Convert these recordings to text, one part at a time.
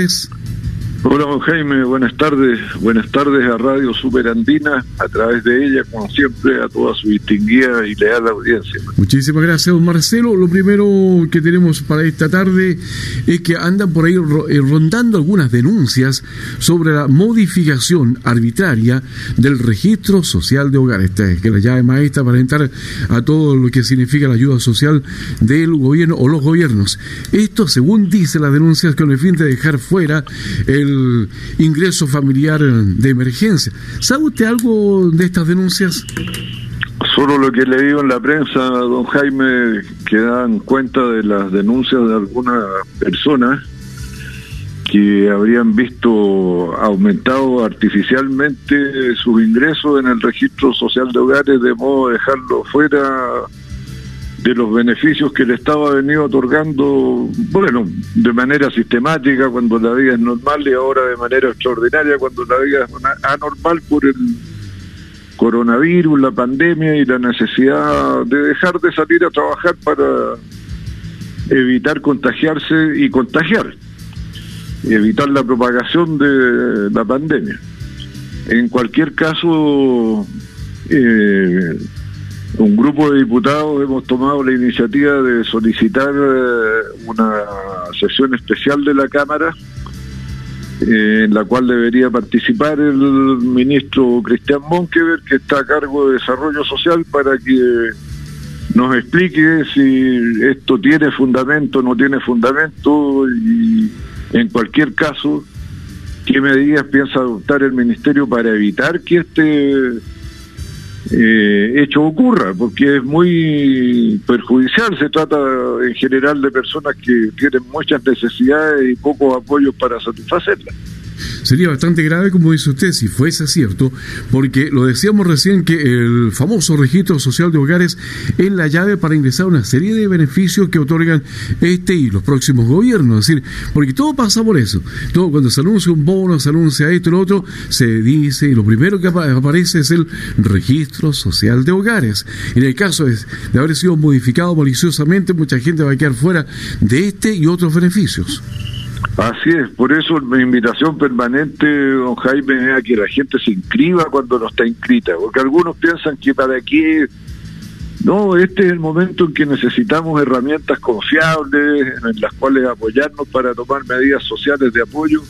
ustedes. Hola, don Jaime, buenas tardes. Buenas tardes a Radio Superandina, a través de ella, como siempre, a toda su distinguida y leal audiencia. Muchísimas gracias, don Marcelo. Lo primero que tenemos para esta tarde es que andan por ahí eh, rondando algunas denuncias sobre la modificación arbitraria del registro social de hogares. Que la llave maestra para entrar a todo lo que significa la ayuda social del gobierno o los gobiernos. Esto, según dice las denuncias, con el fin de dejar fuera el ingreso familiar de emergencia. ¿Sabe usted algo de estas denuncias? Solo lo que le digo en la prensa, don Jaime, que dan cuenta de las denuncias de algunas personas que habrían visto aumentado artificialmente sus ingresos en el registro social de hogares de modo de dejarlo fuera de los beneficios que el Estado ha venido otorgando, bueno, de manera sistemática cuando la vida es normal y ahora de manera extraordinaria cuando la vida es anormal por el coronavirus, la pandemia y la necesidad de dejar de salir a trabajar para evitar contagiarse y contagiar, y evitar la propagación de la pandemia. En cualquier caso, eh, un grupo de diputados hemos tomado la iniciativa de solicitar eh, una sesión especial de la Cámara eh, en la cual debería participar el ministro Cristian Monkever, que está a cargo de Desarrollo Social, para que nos explique si esto tiene fundamento no tiene fundamento y en cualquier caso, qué medidas piensa adoptar el Ministerio para evitar que este eh, hecho ocurra, porque es muy perjudicial. Se trata en general de personas que tienen muchas necesidades y pocos apoyos para satisfacerlas. Sería bastante grave, como dice usted, si fuese cierto, porque lo decíamos recién que el famoso registro social de hogares es la llave para ingresar a una serie de beneficios que otorgan este y los próximos gobiernos. Es decir, porque todo pasa por eso. Todo cuando se anuncia un bono, se anuncia esto y lo otro, se dice, y lo primero que aparece es el registro social de hogares. En el caso de haber sido modificado maliciosamente, mucha gente va a quedar fuera de este y otros beneficios. Así es, por eso mi invitación permanente, don Jaime, es a que la gente se inscriba cuando no está inscrita, porque algunos piensan que para qué... No, este es el momento en que necesitamos herramientas confiables en las cuales apoyarnos para tomar medidas sociales de apoyo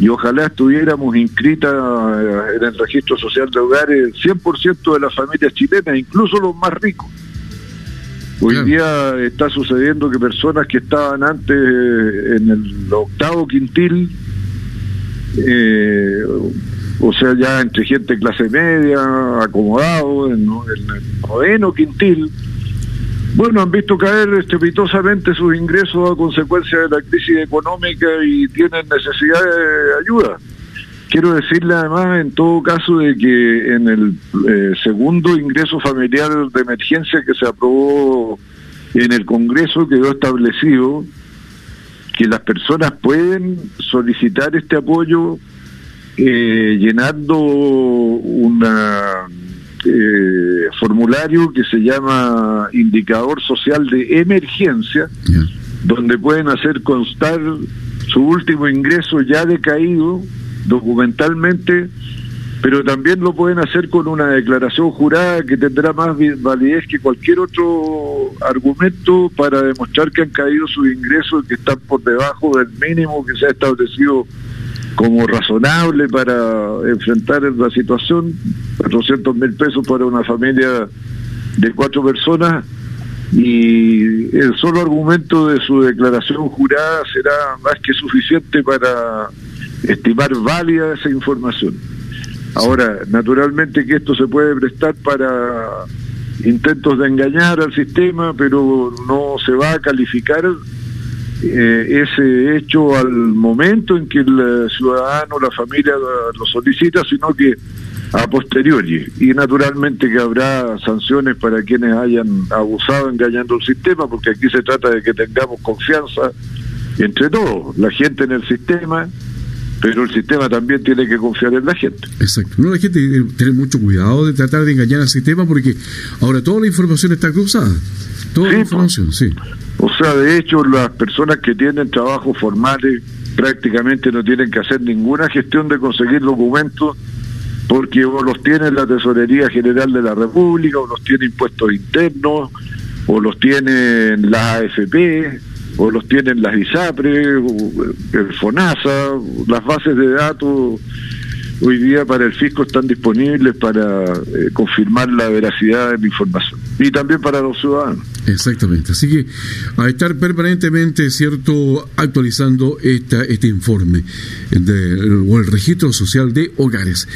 y ojalá estuviéramos inscritas eh, en el registro social de hogares 100% de las familias chilenas, incluso los más ricos. Hoy día está sucediendo que personas que estaban antes eh, en el octavo quintil, eh, o sea, ya entre gente clase media, acomodado, en, el noveno quintil, bueno, han visto caer estrepitosamente sus ingresos a consecuencia de la crisis económica y tienen necesidad de ayuda. Quiero decirle además, en todo caso, de que en el eh, segundo ingreso familiar de emergencia que se aprobó en el Congreso quedó establecido que las personas pueden solicitar este apoyo eh, llenando un eh, formulario que se llama indicador social de emergencia, donde pueden hacer constar su último ingreso ya decaído documentalmente, pero también lo pueden hacer con una declaración jurada que tendrá más validez que cualquier otro argumento para demostrar que han caído sus ingresos y que están por debajo del mínimo que se ha establecido como razonable para enfrentar la situación, 400 mil pesos para una familia de cuatro personas y el solo argumento de su declaración jurada será más que suficiente para estimar válida esa información. Ahora, naturalmente que esto se puede prestar para intentos de engañar al sistema, pero no se va a calificar eh, ese hecho al momento en que el ciudadano, la familia lo solicita, sino que a posteriori. Y naturalmente que habrá sanciones para quienes hayan abusado engañando el sistema, porque aquí se trata de que tengamos confianza entre todos, la gente en el sistema, pero el sistema también tiene que confiar en la gente. Exacto. No, la gente tiene que tener mucho cuidado de tratar de engañar al sistema porque ahora toda la información está cruzada. Toda la información, sí. O sea, de hecho, las personas que tienen trabajos formales prácticamente no tienen que hacer ninguna gestión de conseguir documentos porque o los tiene la Tesorería General de la República, o los tiene impuestos internos, o los tienen la AFP, o los tienen las ISAPRE, el FONASA, las bases de datos hoy día para el fisco están disponibles para eh, confirmar la veracidad de la información y también para los ciudadanos. Exactamente, así que a estar permanentemente, cierto, actualizando esta, este informe del o el registro social de hogares.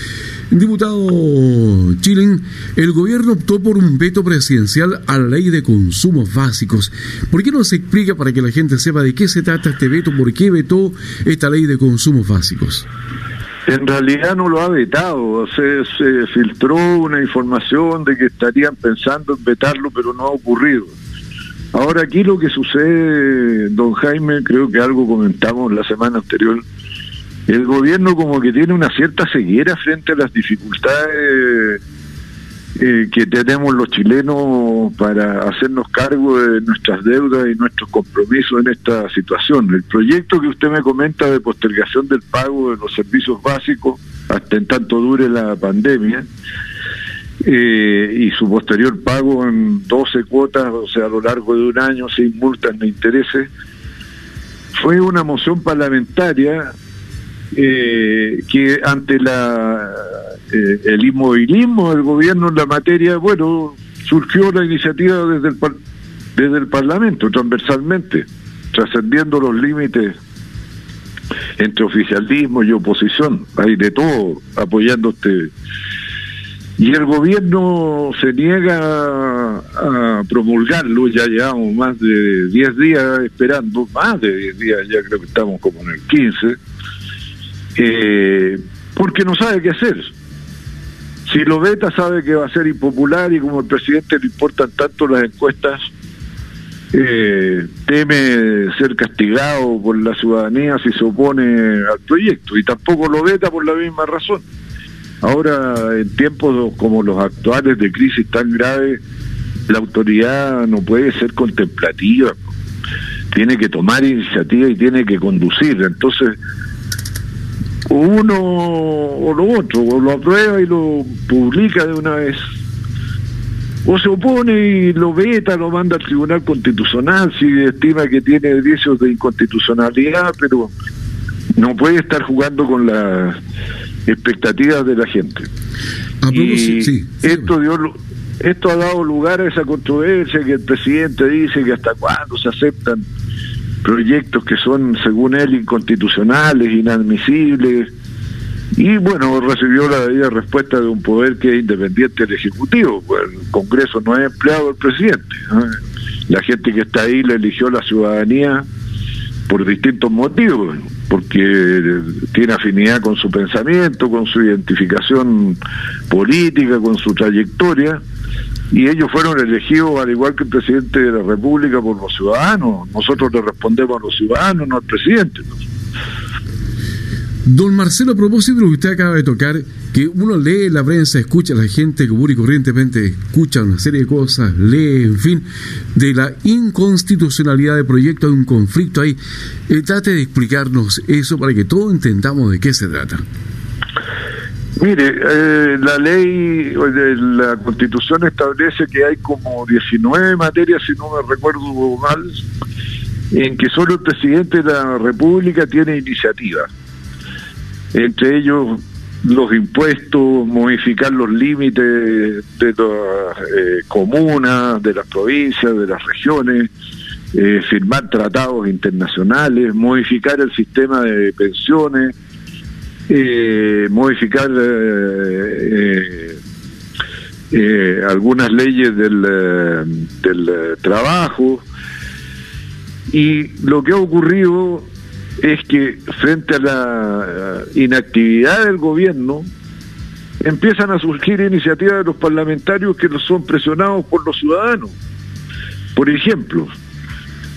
Diputado Chilen, el gobierno optó por un veto presidencial a la ley de consumos básicos. ¿Por qué no se explica para que la gente sepa de qué se trata este veto? ¿Por qué vetó esta ley de consumos básicos? En realidad no lo ha vetado, se, filtró una información de que estarían pensando en vetarlo, pero no ha ocurrido. Ahora aquí lo que sucede, don Jaime, creo que algo comentamos la semana anterior, el gobierno como que tiene una cierta ceguera frente a las dificultades eh, que tenemos los chilenos para hacernos cargo de nuestras deudas y nuestros compromisos en esta situación. El proyecto que usted me comenta de postergación del pago de los servicios básicos hasta en tanto dure la pandemia eh, y su posterior pago en 12 cuotas, o sea, a lo largo de un año sin multas ni intereses, fue una moción parlamentaria eh, que ante la eh, el inmovilismo del gobierno en la materia, bueno, surgió la iniciativa desde el, desde el Parlamento, transversalmente, trascendiendo los límites entre oficialismo y oposición. Hay de todo apoyando este. Y el gobierno se niega a promulgarlo, ya llevamos más de 10 días esperando, más de 10 días, ya creo que estamos como en el 15, eh, porque no sabe qué hacer. Si lo veta sabe que va a ser impopular y como el presidente le importan tanto las encuestas, eh, teme ser castigado por la ciudadanía si se opone al proyecto y tampoco lo veta por la misma razón. Ahora, en tiempos como los actuales de crisis tan grave, la autoridad no puede ser contemplativa, tiene que tomar iniciativa y tiene que conducir. Entonces, uno o lo otro, o lo aprueba y lo publica de una vez, o se opone y lo veta, lo manda al Tribunal Constitucional si estima que tiene vicios de inconstitucionalidad, pero no puede estar jugando con las expectativas de la gente. y esto dio esto ha dado lugar a esa controversia que el presidente dice que hasta cuándo se aceptan proyectos que son, según él, inconstitucionales, inadmisibles. Y bueno, recibió la debida respuesta de un poder que es independiente del Ejecutivo. Pues el Congreso no es empleado del presidente. La gente que está ahí le eligió la ciudadanía por distintos motivos, porque tiene afinidad con su pensamiento, con su identificación política, con su trayectoria y ellos fueron elegidos al igual que el presidente de la República por los ciudadanos. Nosotros le respondemos a los ciudadanos, no al presidente. Don Marcelo, a propósito de lo que usted acaba de tocar, que uno lee la prensa, escucha a la gente común y corrientemente, escucha una serie de cosas, lee, en fin, de la inconstitucionalidad del proyecto, hay un conflicto ahí. Eh, trate de explicarnos eso para que todos entendamos de qué se trata. Mire, eh, la ley, la constitución establece que hay como 19 materias, si no me recuerdo mal, en que solo el presidente de la República tiene iniciativa. Entre ellos los impuestos, modificar los límites de las eh, comunas, de las provincias, de las regiones, eh, firmar tratados internacionales, modificar el sistema de pensiones, eh, modificar eh, eh, algunas leyes del, del trabajo. Y lo que ha ocurrido es que frente a la inactividad del gobierno, empiezan a surgir iniciativas de los parlamentarios que son presionados por los ciudadanos. Por ejemplo,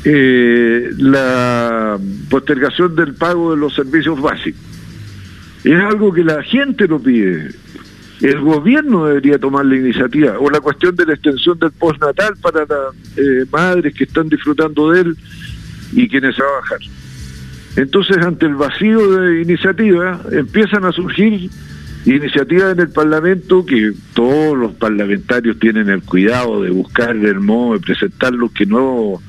la postergación del pago de los servicios básicos. Es algo que la gente lo pide. El gobierno debería tomar la iniciativa. O la cuestión de la extensión del postnatal para las eh, madres que están disfrutando de él y quienes trabajan. Entonces, ante el vacío de iniciativa, empiezan a surgir iniciativas en el Parlamento que todos los parlamentarios tienen el cuidado de buscar el modo de presentarlos que no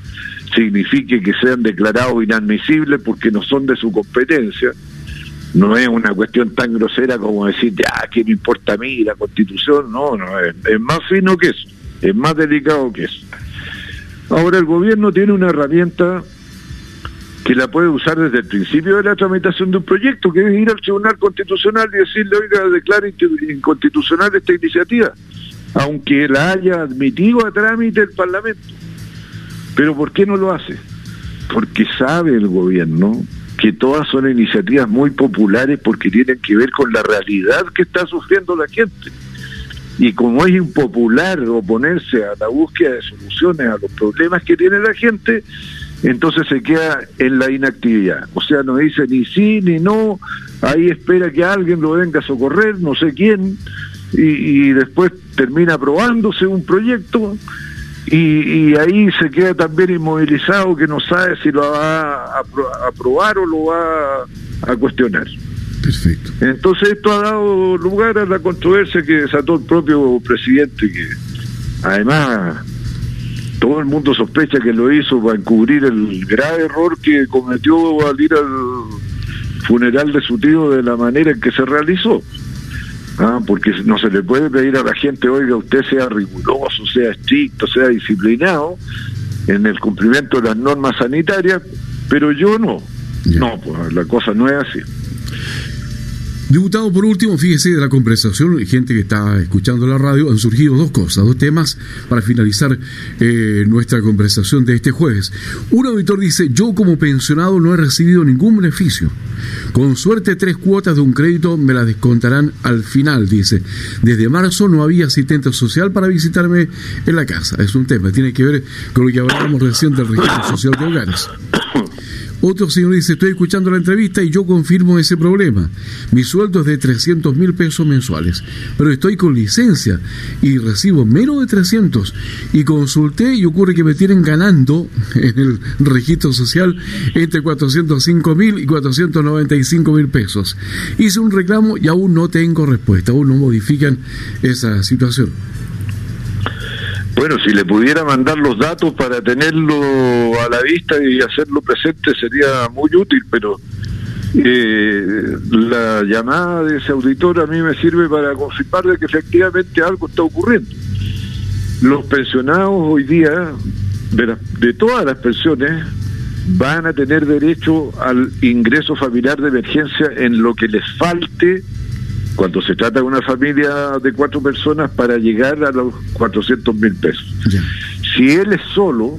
signifique que sean declarados inadmisibles porque no son de su competencia. No es una cuestión tan grosera como decir, ya, ¿qué me importa a mí la constitución? No, no, es, es más fino que eso, es más delicado que eso. Ahora el gobierno tiene una herramienta que la puede usar desde el principio de la tramitación de un proyecto, que es ir al Tribunal Constitucional y decirle, oiga, declare inconstitucional esta iniciativa, aunque la haya admitido a trámite el Parlamento. Pero ¿por qué no lo hace? Porque sabe el gobierno que todas son iniciativas muy populares porque tienen que ver con la realidad que está sufriendo la gente. Y como es impopular oponerse a la búsqueda de soluciones a los problemas que tiene la gente, entonces se queda en la inactividad. O sea, no dice ni sí ni no, ahí espera que alguien lo venga a socorrer, no sé quién, y, después termina aprobándose un proyecto y, ahí se queda también inmovilizado que no sabe si lo va a aprobar o lo va a cuestionar. Perfecto. Entonces esto ha dado lugar a la controversia que desató el propio presidente, que además todo el mundo sospecha que lo hizo para encubrir el grave error que cometió al ir al funeral de su tío de la manera en que se realizó. Ah, porque no se le puede pedir a la gente, oiga, usted sea riguroso, sea estricto, sea disciplinado en el cumplimiento de las normas sanitarias, pero yo no. No, pues la cosa no es así. Diputado, por último, fíjese de la conversación, gente que está escuchando la radio, han surgido dos cosas, dos temas para finalizar eh, nuestra conversación de este jueves. Un auditor dice, yo como pensionado no he recibido ningún beneficio. Con suerte tres cuotas de un crédito me las descontarán al final, dice. Desde marzo no había asistente social para visitarme en la casa. Es un tema, tiene que ver con lo que hablábamos recién del registro social de hogares. Otro señor dice, estoy escuchando la entrevista y yo confirmo ese problema. Mi sueldo es de 300 mil pesos mensuales, pero estoy con licencia y recibo menos de 300. Y consulté y ocurre que me tienen ganando en el registro social entre 405 mil y 495 mil pesos. Hice un reclamo y aún no tengo respuesta, aún no modifican esa situación. Bueno, si le pudiera mandar los datos para tenerlo a la vista y hacerlo presente sería muy útil, pero eh, la llamada de ese auditor a mí me sirve para confirmar de que efectivamente algo está ocurriendo. Los pensionados hoy día, de, de todas las pensiones, van a tener derecho al ingreso familiar de emergencia en lo que les falte cuando se trata de una familia de cuatro personas para llegar a los 400 mil pesos. Si él es solo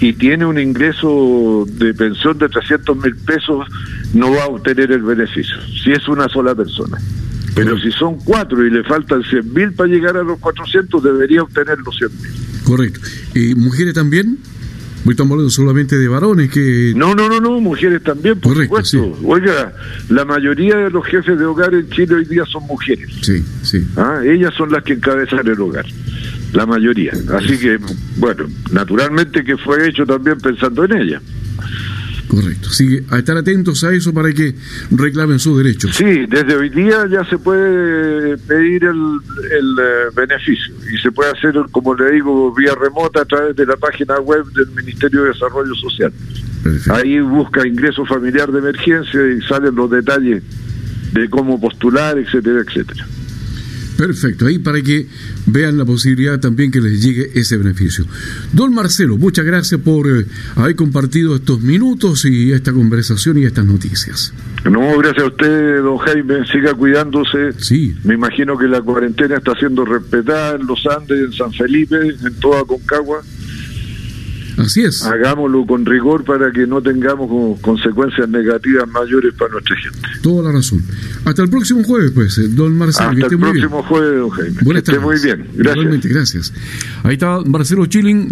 y tiene un ingreso de pensión de 300 mil pesos, no va a obtener el beneficio, si es una sola persona. Pero si son cuatro y le faltan 100 mil para llegar a los 400, debería obtener los 100 mil. Correcto. ¿Y mujeres también? Estamos hablando solamente de varones que... No, no, no, no, mujeres también, por supuesto. Oiga, la mayoría de los jefes de hogar en Chile hoy día son mujeres. Sí, sí. Ah, ellas son las que encabezan el hogar, la mayoría. Así que, bueno, naturalmente que fue hecho también pensando en ellas. Correcto. Sí, a estar atentos a eso para que reclamen sus derechos. Sí, desde hoy día ya se puede pedir el, el eh, beneficio y se puede hacer, como le digo, vía remota a través de la página web del Ministerio de Desarrollo Social. Ahí busca ingreso familiar de emergencia y salen los detalles de cómo postular, etcétera, etcétera. Perfecto, ahí para que vean la posibilidad también que les llegue ese beneficio. Don Marcelo, muchas gracias por eh, haber compartido estos minutos y esta conversación y estas noticias. No, gracias a usted, don Jaime. Siga cuidándose. Sí. Me imagino que la cuarentena está siendo respetada en los Andes, en San Felipe, en toda Concagua. Así es. Hagámoslo con rigor para que no tengamos consecuencias negativas mayores para nuestra gente. Toda la razón. Hasta el próximo jueves, pues, eh, don Marcelo. Hasta el próximo jueves, don Jaime. Buenas que esté muy bien. Gracias. gracias. Ahí está Marcelo Chilling.